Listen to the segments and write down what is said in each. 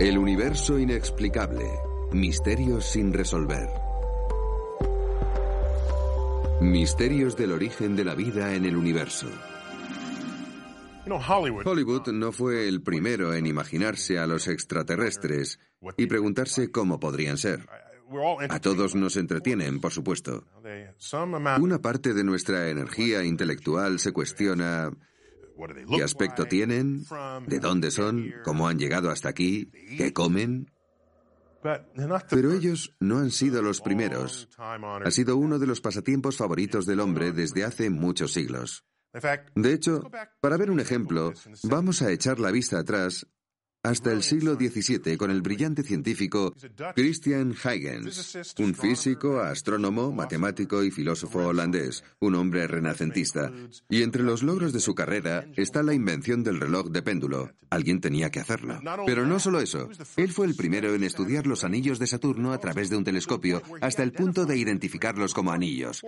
El universo inexplicable. Misterios sin resolver. Misterios del origen de la vida en el universo. Hollywood no fue el primero en imaginarse a los extraterrestres y preguntarse cómo podrían ser. A todos nos entretienen, por supuesto. Una parte de nuestra energía intelectual se cuestiona qué aspecto tienen, de dónde son, cómo han llegado hasta aquí, qué comen. Pero ellos no han sido los primeros. Ha sido uno de los pasatiempos favoritos del hombre desde hace muchos siglos. De hecho, para ver un ejemplo, vamos a echar la vista atrás hasta el siglo XVII con el brillante científico Christian Huygens, un físico, astrónomo, matemático y filósofo holandés, un hombre renacentista. Y entre los logros de su carrera está la invención del reloj de péndulo. Alguien tenía que hacerlo. Pero no solo eso, él fue el primero en estudiar los anillos de Saturno a través de un telescopio hasta el punto de identificarlos como anillos.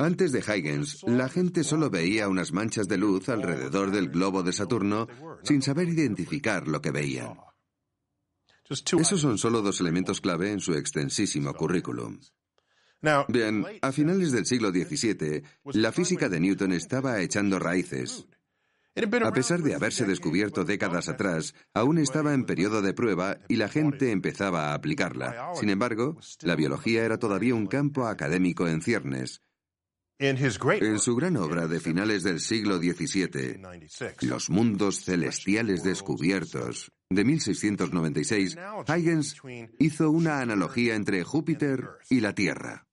Antes de Huygens, la gente solo veía unas manchas de luz alrededor del globo de Saturno sin saber identificar lo que veía. Esos son solo dos elementos clave en su extensísimo currículum. Bien, a finales del siglo XVII, la física de Newton estaba echando raíces. A pesar de haberse descubierto décadas atrás, aún estaba en periodo de prueba y la gente empezaba a aplicarla. Sin embargo, la biología era todavía un campo académico en ciernes. En su gran obra de finales del siglo XVII, Los mundos celestiales descubiertos, de 1696, Huygens hizo una analogía entre Júpiter y la Tierra.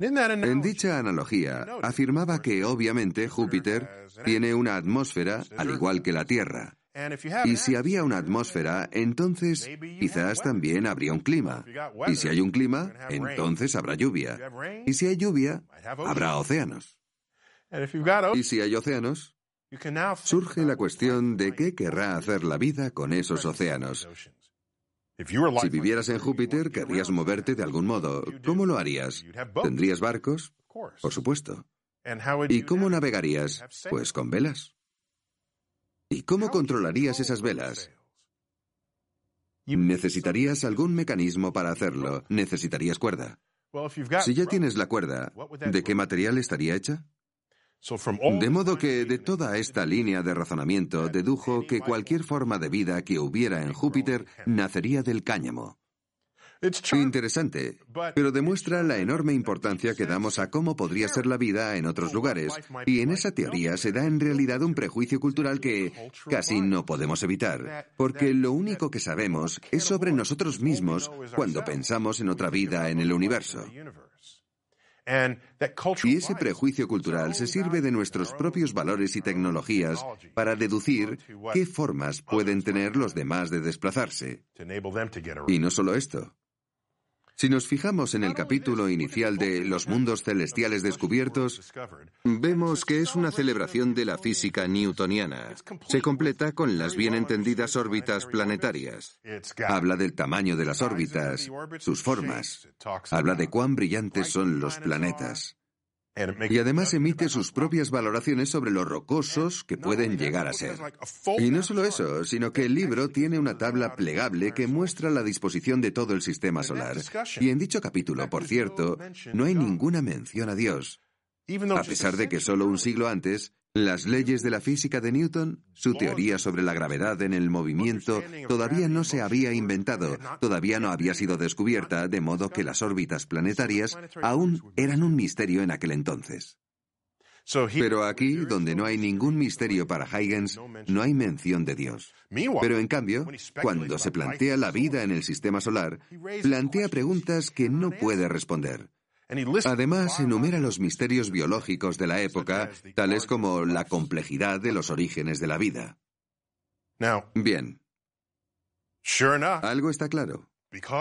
En dicha analogía, afirmaba que obviamente Júpiter tiene una atmósfera al igual que la Tierra, y si había una atmósfera, entonces quizás también habría un clima. Y si hay un clima, entonces habrá lluvia. Y si hay lluvia, habrá océanos. Y si hay océanos, surge la cuestión de qué querrá hacer la vida con esos océanos. Si vivieras en Júpiter, querrías moverte de algún modo. ¿Cómo lo harías? ¿Tendrías barcos? Por supuesto. ¿Y cómo navegarías? Pues con velas. ¿Y cómo controlarías esas velas? Necesitarías algún mecanismo para hacerlo. Necesitarías cuerda. Si ya tienes la cuerda, ¿de qué material estaría hecha? De modo que de toda esta línea de razonamiento dedujo que cualquier forma de vida que hubiera en Júpiter nacería del cáñamo. Interesante, pero demuestra la enorme importancia que damos a cómo podría ser la vida en otros lugares, y en esa teoría se da en realidad un prejuicio cultural que casi no podemos evitar, porque lo único que sabemos es sobre nosotros mismos cuando pensamos en otra vida en el universo. Y ese prejuicio cultural se sirve de nuestros propios valores y tecnologías para deducir qué formas pueden tener los demás de desplazarse. Y no solo esto. Si nos fijamos en el capítulo inicial de Los mundos celestiales descubiertos, vemos que es una celebración de la física newtoniana. Se completa con las bien entendidas órbitas planetarias. Habla del tamaño de las órbitas, sus formas. Habla de cuán brillantes son los planetas. Y además emite sus propias valoraciones sobre lo rocosos que pueden llegar a ser. Y no solo eso, sino que el libro tiene una tabla plegable que muestra la disposición de todo el sistema solar. Y en dicho capítulo, por cierto, no hay ninguna mención a Dios. A pesar de que solo un siglo antes, las leyes de la física de Newton, su teoría sobre la gravedad en el movimiento, todavía no se había inventado, todavía no había sido descubierta, de modo que las órbitas planetarias aún eran un misterio en aquel entonces. Pero aquí, donde no hay ningún misterio para Huygens, no hay mención de Dios. Pero en cambio, cuando se plantea la vida en el sistema solar, plantea preguntas que no puede responder. Además, enumera los misterios biológicos de la época, tales como la complejidad de los orígenes de la vida. Bien. Algo está claro.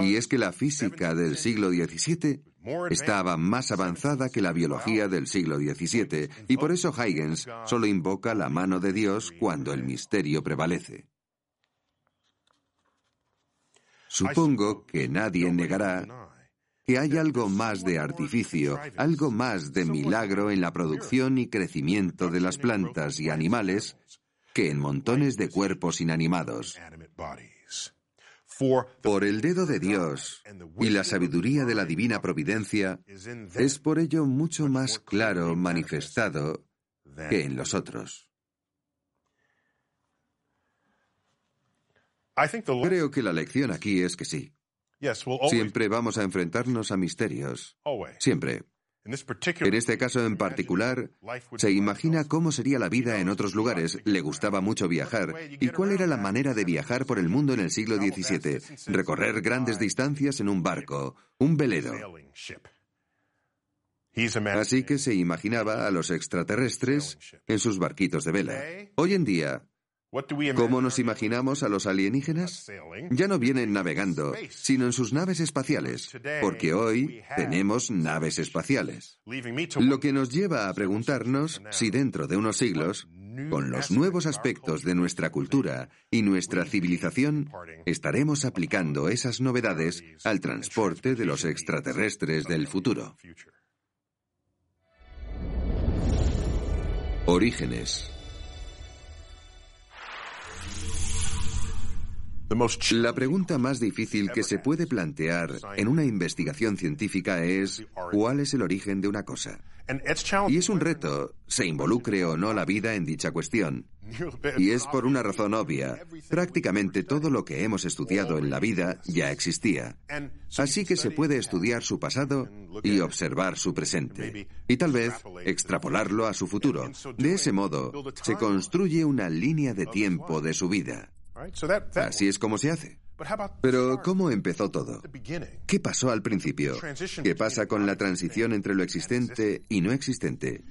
Y es que la física del siglo XVII estaba más avanzada que la biología del siglo XVII, y por eso Huygens solo invoca la mano de Dios cuando el misterio prevalece. Supongo que nadie negará que hay algo más de artificio, algo más de milagro en la producción y crecimiento de las plantas y animales que en montones de cuerpos inanimados. Por el dedo de Dios y la sabiduría de la divina providencia es por ello mucho más claro manifestado que en los otros. Creo que la lección aquí es que sí. Siempre vamos a enfrentarnos a misterios. Siempre. En este caso en particular, se imagina cómo sería la vida en otros lugares, le gustaba mucho viajar. ¿Y cuál era la manera de viajar por el mundo en el siglo XVII? Recorrer grandes distancias en un barco, un velero. Así que se imaginaba a los extraterrestres en sus barquitos de vela. Hoy en día, ¿Cómo nos imaginamos a los alienígenas? Ya no vienen navegando, sino en sus naves espaciales, porque hoy tenemos naves espaciales. Lo que nos lleva a preguntarnos si dentro de unos siglos, con los nuevos aspectos de nuestra cultura y nuestra civilización, estaremos aplicando esas novedades al transporte de los extraterrestres del futuro. Orígenes. La pregunta más difícil que se puede plantear en una investigación científica es ¿cuál es el origen de una cosa? Y es un reto, se involucre o no la vida en dicha cuestión. Y es por una razón obvia. Prácticamente todo lo que hemos estudiado en la vida ya existía. Así que se puede estudiar su pasado y observar su presente. Y tal vez extrapolarlo a su futuro. De ese modo, se construye una línea de tiempo de su vida. Así es como se hace. Pero ¿cómo empezó todo? ¿Qué pasó al principio? ¿Qué pasa con la transición entre lo existente y no existente?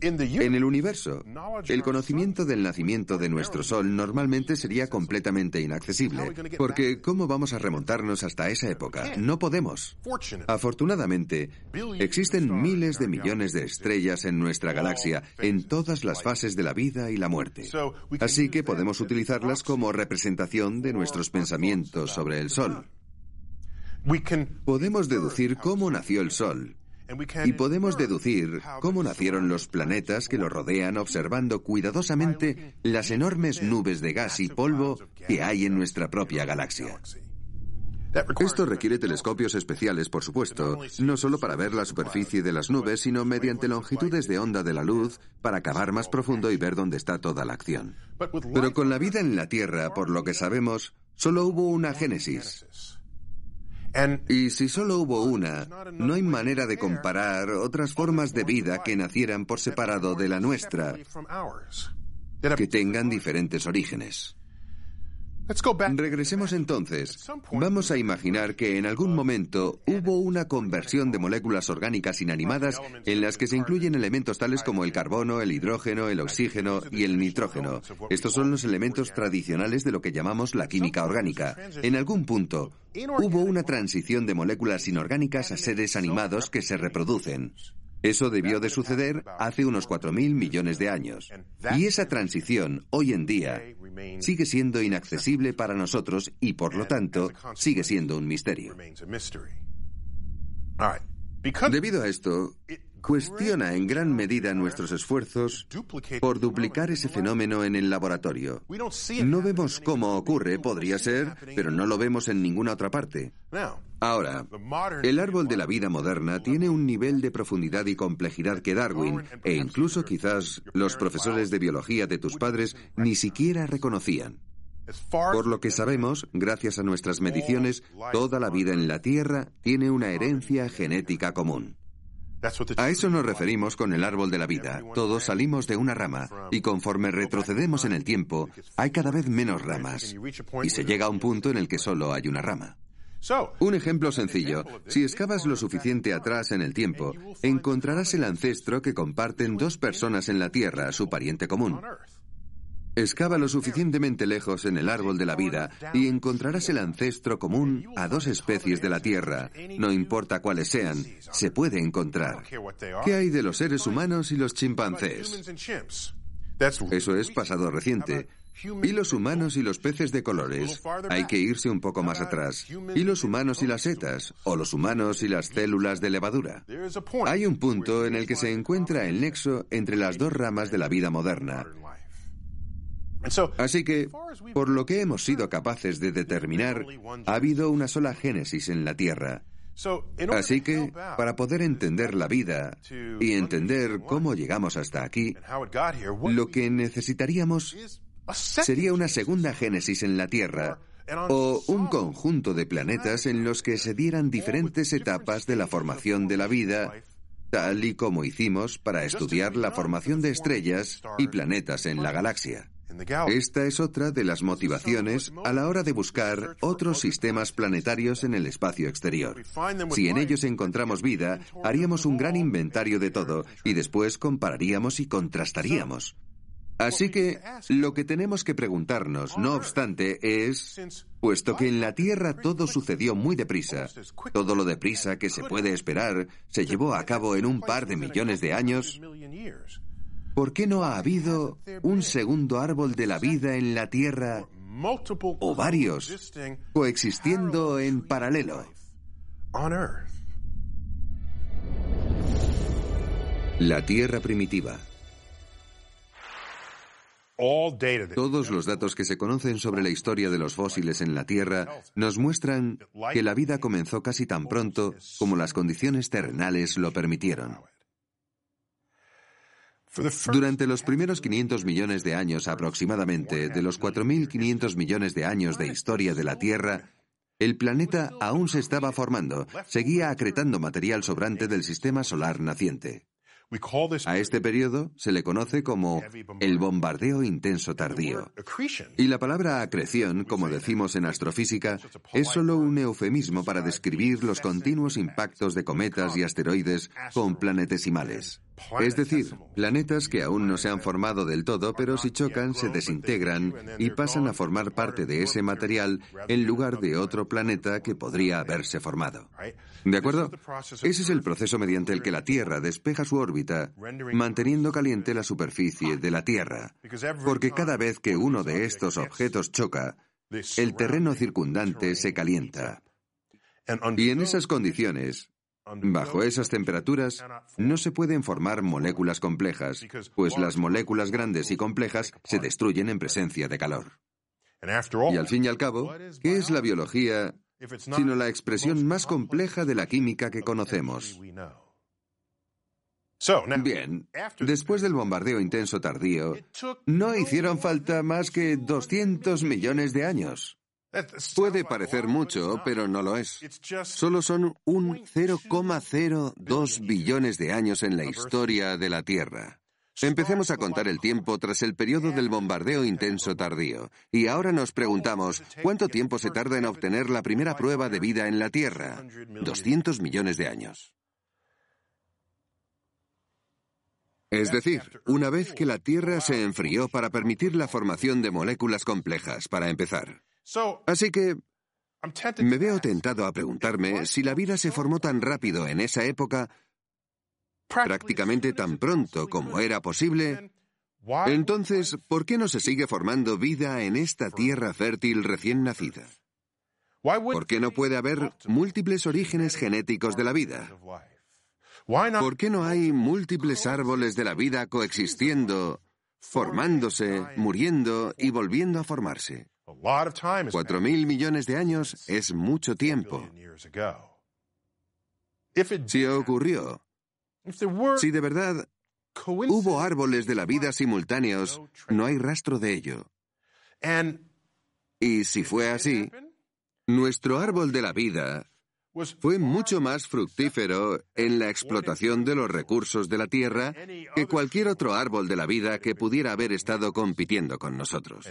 En el universo, el conocimiento del nacimiento de nuestro Sol normalmente sería completamente inaccesible, porque ¿cómo vamos a remontarnos hasta esa época? No podemos. Afortunadamente, existen miles de millones de estrellas en nuestra galaxia, en todas las fases de la vida y la muerte. Así que podemos utilizarlas como representación de nuestros pensamientos sobre el Sol. Podemos deducir cómo nació el Sol, y podemos deducir cómo nacieron los planetas que lo rodean observando cuidadosamente las enormes nubes de gas y polvo que hay en nuestra propia galaxia. Esto requiere telescopios especiales, por supuesto, no solo para ver la superficie de las nubes, sino mediante longitudes de onda de la luz para cavar más profundo y ver dónde está toda la acción. Pero con la vida en la Tierra, por lo que sabemos, solo hubo una génesis. Y si solo hubo una, no hay manera de comparar otras formas de vida que nacieran por separado de la nuestra, que tengan diferentes orígenes. Regresemos entonces. Vamos a imaginar que en algún momento hubo una conversión de moléculas orgánicas inanimadas en las que se incluyen elementos tales como el carbono, el hidrógeno, el oxígeno y el nitrógeno. Estos son los elementos tradicionales de lo que llamamos la química orgánica. En algún punto hubo una transición de moléculas inorgánicas a seres animados que se reproducen. Eso debió de suceder hace unos 4.000 millones de años. Y esa transición, hoy en día, sigue siendo inaccesible para nosotros y, por lo tanto, sigue siendo un misterio. Debido a esto, cuestiona en gran medida nuestros esfuerzos por duplicar ese fenómeno en el laboratorio. No vemos cómo ocurre, podría ser, pero no lo vemos en ninguna otra parte. Ahora, el árbol de la vida moderna tiene un nivel de profundidad y complejidad que Darwin, e incluso quizás los profesores de biología de tus padres, ni siquiera reconocían. Por lo que sabemos, gracias a nuestras mediciones, toda la vida en la Tierra tiene una herencia genética común. A eso nos referimos con el árbol de la vida. Todos salimos de una rama y conforme retrocedemos en el tiempo, hay cada vez menos ramas y se llega a un punto en el que solo hay una rama. Un ejemplo sencillo. Si excavas lo suficiente atrás en el tiempo, encontrarás el ancestro que comparten dos personas en la Tierra, su pariente común. Excava lo suficientemente lejos en el árbol de la vida y encontrarás el ancestro común a dos especies de la Tierra. No importa cuáles sean, se puede encontrar. ¿Qué hay de los seres humanos y los chimpancés? Eso es pasado reciente. ¿Y los humanos y los peces de colores? Hay que irse un poco más atrás. ¿Y los humanos y las setas? ¿O los humanos y las células de levadura? Hay un punto en el que se encuentra el nexo entre las dos ramas de la vida moderna. Así que, por lo que hemos sido capaces de determinar, ha habido una sola génesis en la Tierra. Así que, para poder entender la vida y entender cómo llegamos hasta aquí, lo que necesitaríamos sería una segunda génesis en la Tierra o un conjunto de planetas en los que se dieran diferentes etapas de la formación de la vida, tal y como hicimos para estudiar la formación de estrellas y planetas en la galaxia. Esta es otra de las motivaciones a la hora de buscar otros sistemas planetarios en el espacio exterior. Si en ellos encontramos vida, haríamos un gran inventario de todo y después compararíamos y contrastaríamos. Así que lo que tenemos que preguntarnos, no obstante, es, puesto que en la Tierra todo sucedió muy deprisa, todo lo deprisa que se puede esperar se llevó a cabo en un par de millones de años, ¿por qué no ha habido un segundo árbol de la vida en la Tierra o varios coexistiendo en paralelo? La Tierra primitiva. Todos los datos que se conocen sobre la historia de los fósiles en la Tierra nos muestran que la vida comenzó casi tan pronto como las condiciones terrenales lo permitieron. Durante los primeros 500 millones de años aproximadamente, de los 4.500 millones de años de historia de la Tierra, el planeta aún se estaba formando, seguía acretando material sobrante del sistema solar naciente. A este periodo se le conoce como el bombardeo intenso tardío. Y la palabra acreción, como decimos en astrofísica, es solo un eufemismo para describir los continuos impactos de cometas y asteroides con planetesimales. Es decir, planetas que aún no se han formado del todo, pero si chocan se desintegran y pasan a formar parte de ese material en lugar de otro planeta que podría haberse formado. ¿De acuerdo? Ese es el proceso mediante el que la Tierra despeja su órbita, manteniendo caliente la superficie de la Tierra, porque cada vez que uno de estos objetos choca, el terreno circundante se calienta. Y en esas condiciones, Bajo esas temperaturas no se pueden formar moléculas complejas, pues las moléculas grandes y complejas se destruyen en presencia de calor. Y al fin y al cabo, ¿qué es la biología sino la expresión más compleja de la química que conocemos? Bien, después del bombardeo intenso tardío, no hicieron falta más que 200 millones de años. Puede parecer mucho, pero no lo es. Solo son un 0,02 billones de años en la historia de la Tierra. Empecemos a contar el tiempo tras el periodo del bombardeo intenso tardío. Y ahora nos preguntamos, ¿cuánto tiempo se tarda en obtener la primera prueba de vida en la Tierra? 200 millones de años. Es decir, una vez que la Tierra se enfrió para permitir la formación de moléculas complejas, para empezar. Así que me veo tentado a preguntarme si la vida se formó tan rápido en esa época, prácticamente tan pronto como era posible, entonces, ¿por qué no se sigue formando vida en esta tierra fértil recién nacida? ¿Por qué no puede haber múltiples orígenes genéticos de la vida? ¿Por qué no hay múltiples árboles de la vida coexistiendo, formándose, muriendo y volviendo a formarse? Cuatro mil millones de años es mucho tiempo. Si ocurrió, si de verdad hubo árboles de la vida simultáneos, no hay rastro de ello. Y si fue así, nuestro árbol de la vida fue mucho más fructífero en la explotación de los recursos de la tierra que cualquier otro árbol de la vida que pudiera haber estado compitiendo con nosotros.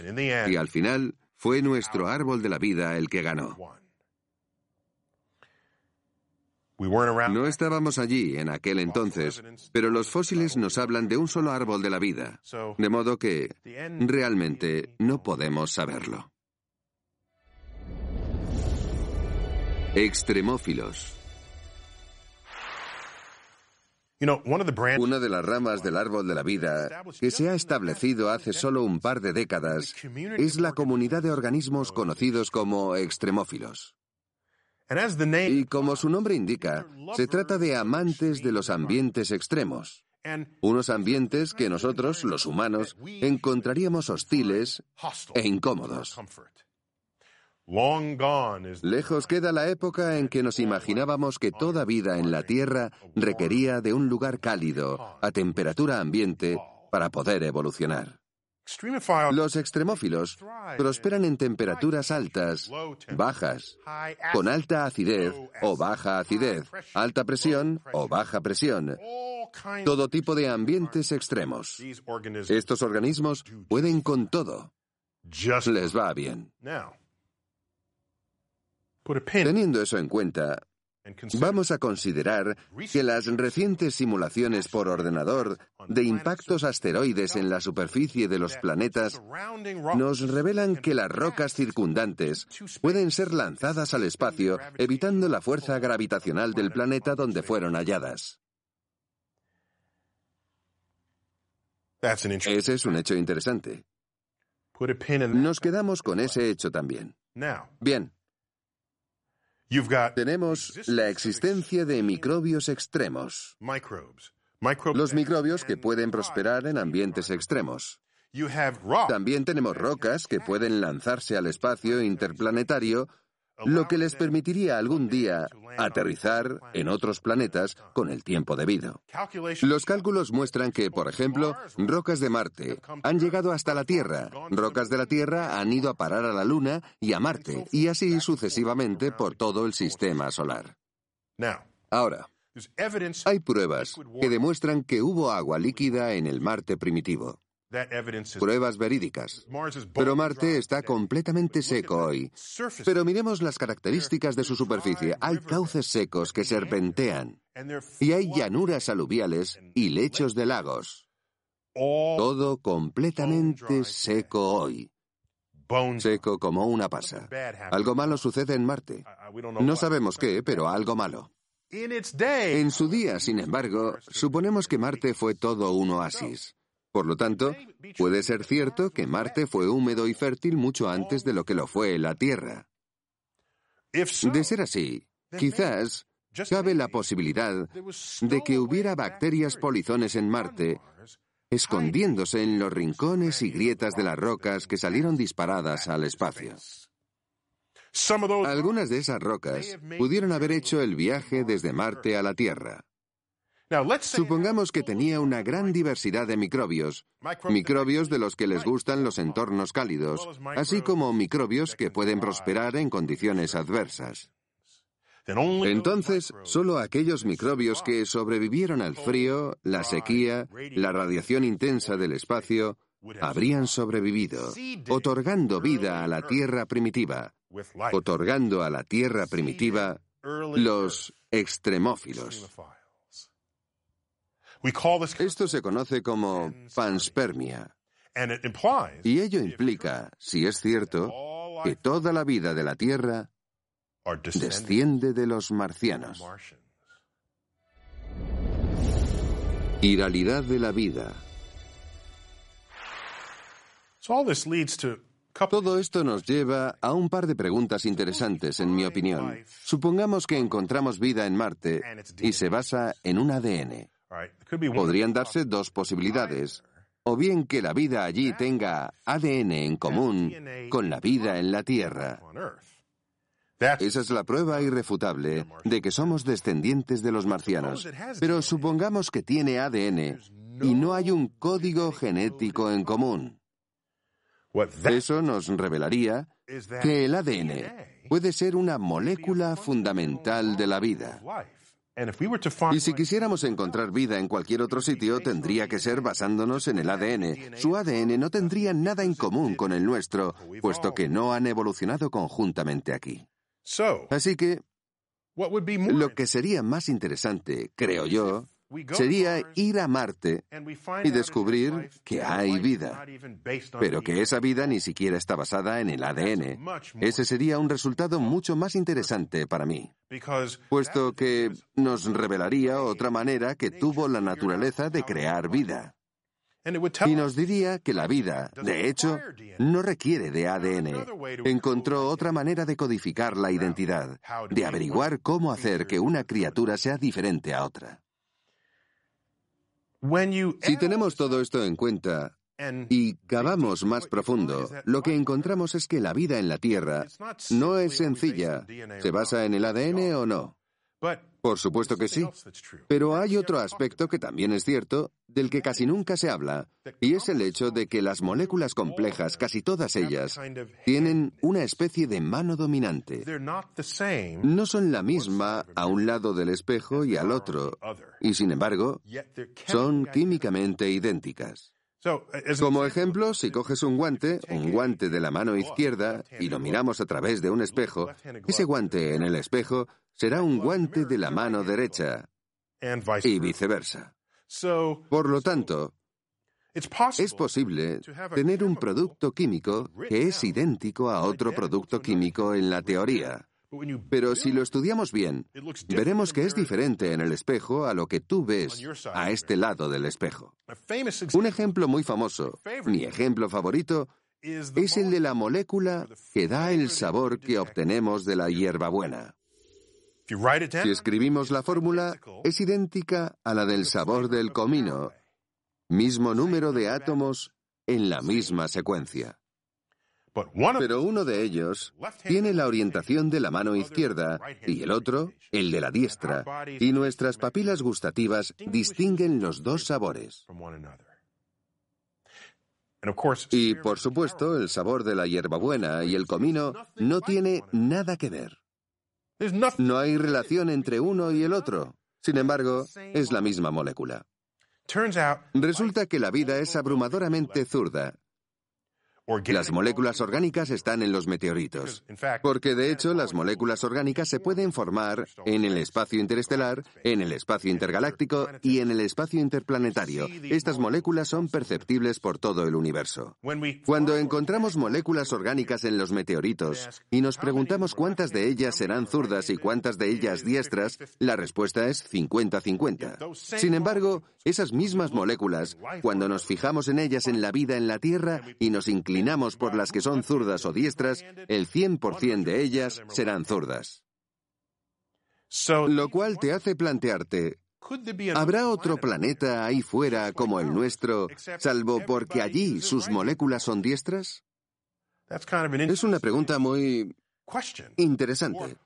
Y al final, fue nuestro árbol de la vida el que ganó. No estábamos allí en aquel entonces, pero los fósiles nos hablan de un solo árbol de la vida, de modo que realmente no podemos saberlo. Extremófilos. Una de las ramas del árbol de la vida que se ha establecido hace solo un par de décadas es la comunidad de organismos conocidos como extremófilos. Y como su nombre indica, se trata de amantes de los ambientes extremos. Unos ambientes que nosotros, los humanos, encontraríamos hostiles e incómodos. Lejos queda la época en que nos imaginábamos que toda vida en la Tierra requería de un lugar cálido, a temperatura ambiente, para poder evolucionar. Los extremófilos prosperan en temperaturas altas, bajas, con alta acidez o baja acidez, alta presión o baja presión, todo tipo de ambientes extremos. Estos organismos pueden con todo. Les va bien. Teniendo eso en cuenta, vamos a considerar que las recientes simulaciones por ordenador de impactos asteroides en la superficie de los planetas nos revelan que las rocas circundantes pueden ser lanzadas al espacio evitando la fuerza gravitacional del planeta donde fueron halladas. Ese es un hecho interesante. Nos quedamos con ese hecho también. Bien, tenemos la existencia de microbios extremos. Los microbios que pueden prosperar en ambientes extremos. También tenemos rocas que pueden lanzarse al espacio interplanetario lo que les permitiría algún día aterrizar en otros planetas con el tiempo debido. Los cálculos muestran que, por ejemplo, rocas de Marte han llegado hasta la Tierra, rocas de la Tierra han ido a parar a la Luna y a Marte, y así sucesivamente por todo el sistema solar. Ahora, hay pruebas que demuestran que hubo agua líquida en el Marte primitivo. Pruebas verídicas. Pero Marte está completamente seco hoy. Pero miremos las características de su superficie. Hay cauces secos que serpentean. Y hay llanuras aluviales y lechos de lagos. Todo completamente seco hoy. Seco como una pasa. Algo malo sucede en Marte. No sabemos qué, pero algo malo. En su día, sin embargo, suponemos que Marte fue todo un oasis. Por lo tanto, puede ser cierto que Marte fue húmedo y fértil mucho antes de lo que lo fue la Tierra. De ser así, quizás cabe la posibilidad de que hubiera bacterias polizones en Marte escondiéndose en los rincones y grietas de las rocas que salieron disparadas al espacio. Algunas de esas rocas pudieron haber hecho el viaje desde Marte a la Tierra. Supongamos que tenía una gran diversidad de microbios, microbios de los que les gustan los entornos cálidos, así como microbios que pueden prosperar en condiciones adversas. Entonces, solo aquellos microbios que sobrevivieron al frío, la sequía, la radiación intensa del espacio, habrían sobrevivido, otorgando vida a la Tierra primitiva, otorgando a la Tierra primitiva los extremófilos. Esto se conoce como panspermia. Y ello implica, si es cierto, que toda la vida de la Tierra desciende de los marcianos. Iralidad de la vida. Todo esto nos lleva a un par de preguntas interesantes, en mi opinión. Supongamos que encontramos vida en Marte y se basa en un ADN. Podrían darse dos posibilidades. O bien que la vida allí tenga ADN en común con la vida en la Tierra. Esa es la prueba irrefutable de que somos descendientes de los marcianos. Pero supongamos que tiene ADN y no hay un código genético en común. Eso nos revelaría que el ADN puede ser una molécula fundamental de la vida. Y si quisiéramos encontrar vida en cualquier otro sitio, tendría que ser basándonos en el ADN. Su ADN no tendría nada en común con el nuestro, puesto que no han evolucionado conjuntamente aquí. Así que, lo que sería más interesante, creo yo, sería ir a Marte y descubrir que hay vida, pero que esa vida ni siquiera está basada en el ADN. Ese sería un resultado mucho más interesante para mí, puesto que nos revelaría otra manera que tuvo la naturaleza de crear vida. Y nos diría que la vida, de hecho, no requiere de ADN. Encontró otra manera de codificar la identidad, de averiguar cómo hacer que una criatura sea diferente a otra. Si tenemos todo esto en cuenta y cavamos más profundo, lo que encontramos es que la vida en la Tierra no es sencilla. ¿Se basa en el ADN o no? Por supuesto que sí. Pero hay otro aspecto que también es cierto, del que casi nunca se habla, y es el hecho de que las moléculas complejas, casi todas ellas, tienen una especie de mano dominante. No son la misma a un lado del espejo y al otro, y sin embargo, son químicamente idénticas. Como ejemplo, si coges un guante, un guante de la mano izquierda, y lo miramos a través de un espejo, ese guante en el espejo será un guante de la mano derecha y viceversa. Por lo tanto, es posible tener un producto químico que es idéntico a otro producto químico en la teoría. Pero si lo estudiamos bien, veremos que es diferente en el espejo a lo que tú ves a este lado del espejo. Un ejemplo muy famoso, mi ejemplo favorito, es el de la molécula que da el sabor que obtenemos de la hierbabuena. Si escribimos la fórmula, es idéntica a la del sabor del comino, mismo número de átomos en la misma secuencia. Pero uno de ellos tiene la orientación de la mano izquierda y el otro el de la diestra, y nuestras papilas gustativas distinguen los dos sabores. Y por supuesto, el sabor de la hierbabuena y el comino no tiene nada que ver. No hay relación entre uno y el otro. Sin embargo, es la misma molécula. Resulta que la vida es abrumadoramente zurda las moléculas orgánicas están en los meteoritos, porque de hecho las moléculas orgánicas se pueden formar en el espacio interestelar, en el espacio intergaláctico y en el espacio interplanetario. Estas moléculas son perceptibles por todo el universo. Cuando encontramos moléculas orgánicas en los meteoritos y nos preguntamos cuántas de ellas serán zurdas y cuántas de ellas diestras, la respuesta es 50-50. Sin embargo, esas mismas moléculas, cuando nos fijamos en ellas en la vida en la Tierra y nos inclinamos por las que son zurdas o diestras, el 100% de ellas serán zurdas. Lo cual te hace plantearte, ¿habrá otro planeta ahí fuera como el nuestro, salvo porque allí sus moléculas son diestras? Es una pregunta muy interesante.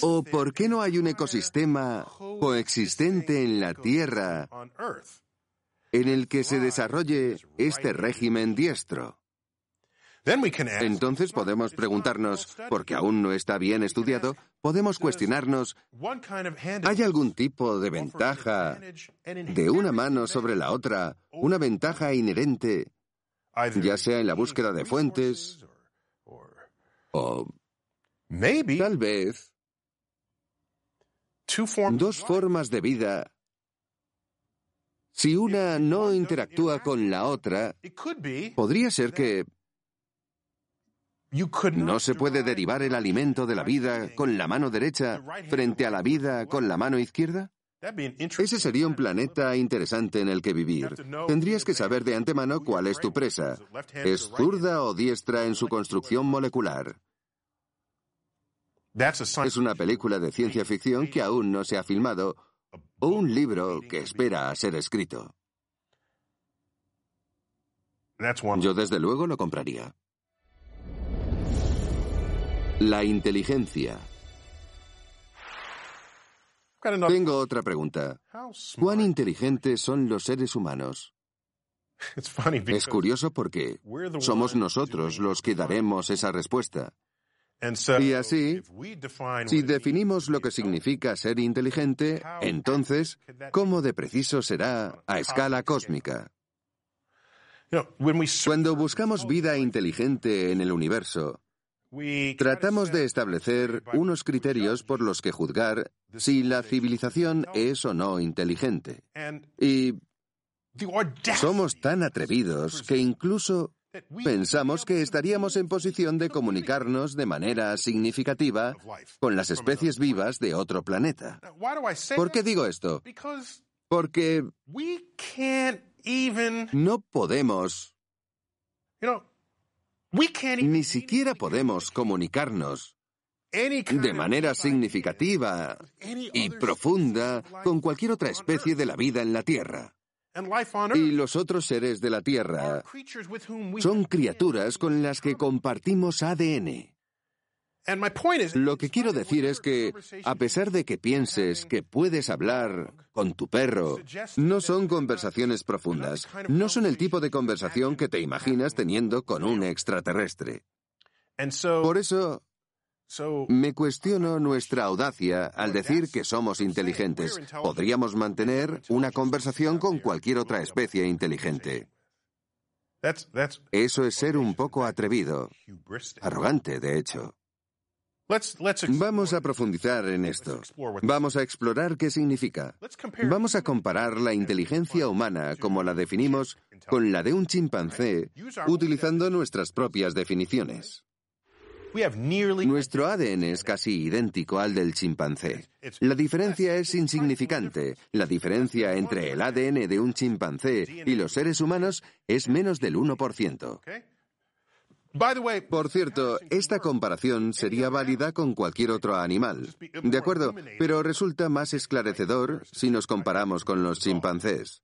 ¿O por qué no hay un ecosistema coexistente en la Tierra en el que se desarrolle este régimen diestro? Entonces podemos preguntarnos, porque aún no está bien estudiado, podemos cuestionarnos, ¿hay algún tipo de ventaja de una mano sobre la otra, una ventaja inherente, ya sea en la búsqueda de fuentes o tal vez dos formas de vida si una no interactúa con la otra, podría ser que no se puede derivar el alimento de la vida con la mano derecha frente a la vida con la mano izquierda. Ese sería un planeta interesante en el que vivir. Tendrías que saber de antemano cuál es tu presa. ¿Es zurda o diestra en su construcción molecular? Es una película de ciencia ficción que aún no se ha filmado o un libro que espera a ser escrito. Yo desde luego lo compraría. La inteligencia. Tengo otra pregunta. ¿Cuán inteligentes son los seres humanos? Es curioso porque somos nosotros los que daremos esa respuesta. Y así, si definimos lo que significa ser inteligente, entonces, ¿cómo de preciso será a escala cósmica? Cuando buscamos vida inteligente en el universo, Tratamos de establecer unos criterios por los que juzgar si la civilización es o no inteligente. Y somos tan atrevidos que incluso pensamos que estaríamos en posición de comunicarnos de manera significativa con las especies vivas de otro planeta. ¿Por qué digo esto? Porque no podemos ni siquiera podemos comunicarnos de manera significativa y profunda con cualquier otra especie de la vida en la Tierra. Y los otros seres de la Tierra son criaturas con las que compartimos ADN. Lo que quiero decir es que, a pesar de que pienses que puedes hablar con tu perro, no son conversaciones profundas, no son el tipo de conversación que te imaginas teniendo con un extraterrestre. Por eso, me cuestiono nuestra audacia al decir que somos inteligentes. Podríamos mantener una conversación con cualquier otra especie inteligente. Eso es ser un poco atrevido, arrogante, de hecho. Vamos a profundizar en esto. Vamos a explorar qué significa. Vamos a comparar la inteligencia humana como la definimos con la de un chimpancé utilizando nuestras propias definiciones. Nuestro ADN es casi idéntico al del chimpancé. La diferencia es insignificante. La diferencia entre el ADN de un chimpancé y los seres humanos es menos del 1%. Por cierto, esta comparación sería válida con cualquier otro animal. De acuerdo, pero resulta más esclarecedor si nos comparamos con los chimpancés.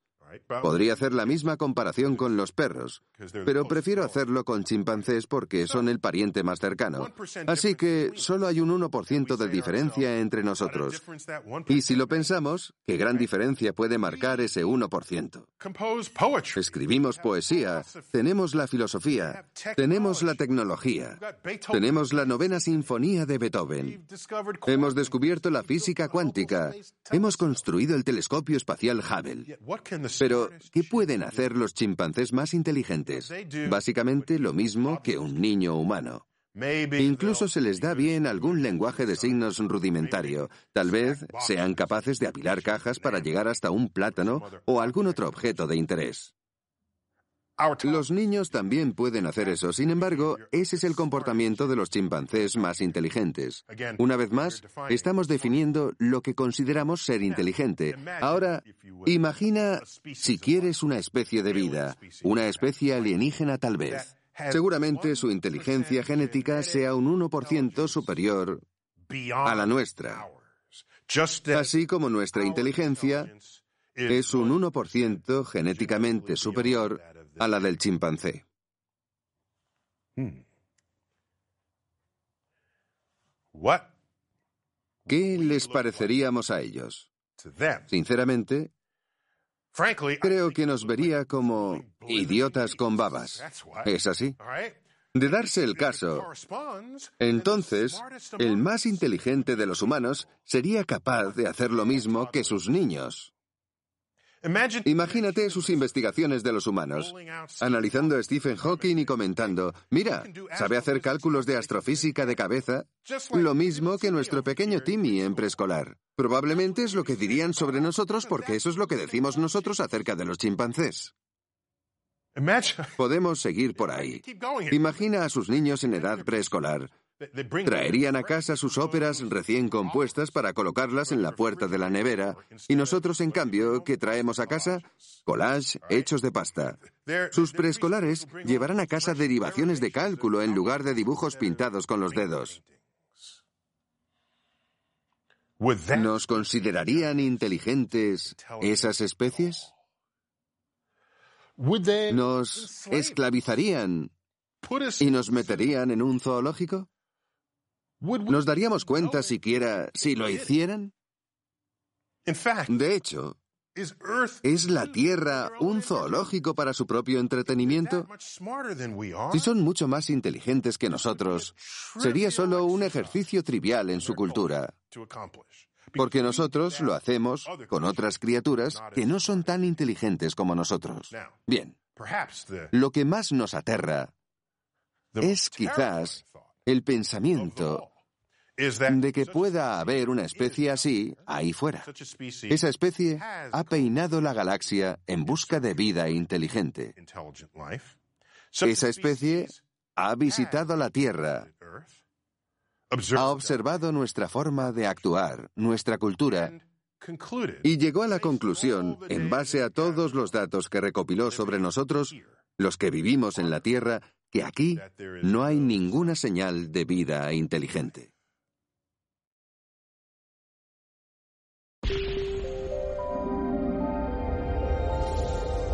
Podría hacer la misma comparación con los perros, pero prefiero hacerlo con chimpancés porque son el pariente más cercano. Así que solo hay un 1% de diferencia entre nosotros. Y si lo pensamos, ¿qué gran diferencia puede marcar ese 1%? Escribimos poesía, tenemos la filosofía, tenemos la tecnología, tenemos la novena sinfonía de Beethoven, hemos descubierto la física cuántica, hemos construido el telescopio espacial Hubble. Pero, ¿qué pueden hacer los chimpancés más inteligentes? Básicamente lo mismo que un niño humano. Incluso se les da bien algún lenguaje de signos rudimentario. Tal vez sean capaces de apilar cajas para llegar hasta un plátano o algún otro objeto de interés. Los niños también pueden hacer eso, sin embargo, ese es el comportamiento de los chimpancés más inteligentes. Una vez más, estamos definiendo lo que consideramos ser inteligente. Ahora, imagina si quieres una especie de vida, una especie alienígena tal vez. Seguramente su inteligencia genética sea un 1% superior a la nuestra. Así como nuestra inteligencia es un 1% genéticamente superior a la del chimpancé. Hmm. ¿Qué les pareceríamos a ellos? Sinceramente, creo que nos vería como idiotas con babas. ¿Es así? De darse el caso, entonces el más inteligente de los humanos sería capaz de hacer lo mismo que sus niños. Imagínate sus investigaciones de los humanos, analizando a Stephen Hawking y comentando, mira, sabe hacer cálculos de astrofísica de cabeza, lo mismo que nuestro pequeño Timmy en preescolar. Probablemente es lo que dirían sobre nosotros porque eso es lo que decimos nosotros acerca de los chimpancés. Podemos seguir por ahí. Imagina a sus niños en edad preescolar, Traerían a casa sus óperas recién compuestas para colocarlas en la puerta de la nevera y nosotros, en cambio, ¿qué traemos a casa? Collage hechos de pasta. Sus preescolares llevarán a casa derivaciones de cálculo en lugar de dibujos pintados con los dedos. ¿Nos considerarían inteligentes esas especies? ¿Nos esclavizarían y nos meterían en un zoológico? ¿Nos daríamos cuenta siquiera si lo hicieran? De hecho, ¿es la Tierra un zoológico para su propio entretenimiento? Si son mucho más inteligentes que nosotros, sería solo un ejercicio trivial en su cultura. Porque nosotros lo hacemos con otras criaturas que no son tan inteligentes como nosotros. Bien, lo que más nos aterra es quizás el pensamiento de que pueda haber una especie así ahí fuera. Esa especie ha peinado la galaxia en busca de vida inteligente. Esa especie ha visitado la Tierra, ha observado nuestra forma de actuar, nuestra cultura, y llegó a la conclusión, en base a todos los datos que recopiló sobre nosotros, los que vivimos en la Tierra, que aquí no hay ninguna señal de vida inteligente.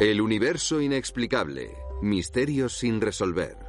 El universo inexplicable. Misterios sin resolver.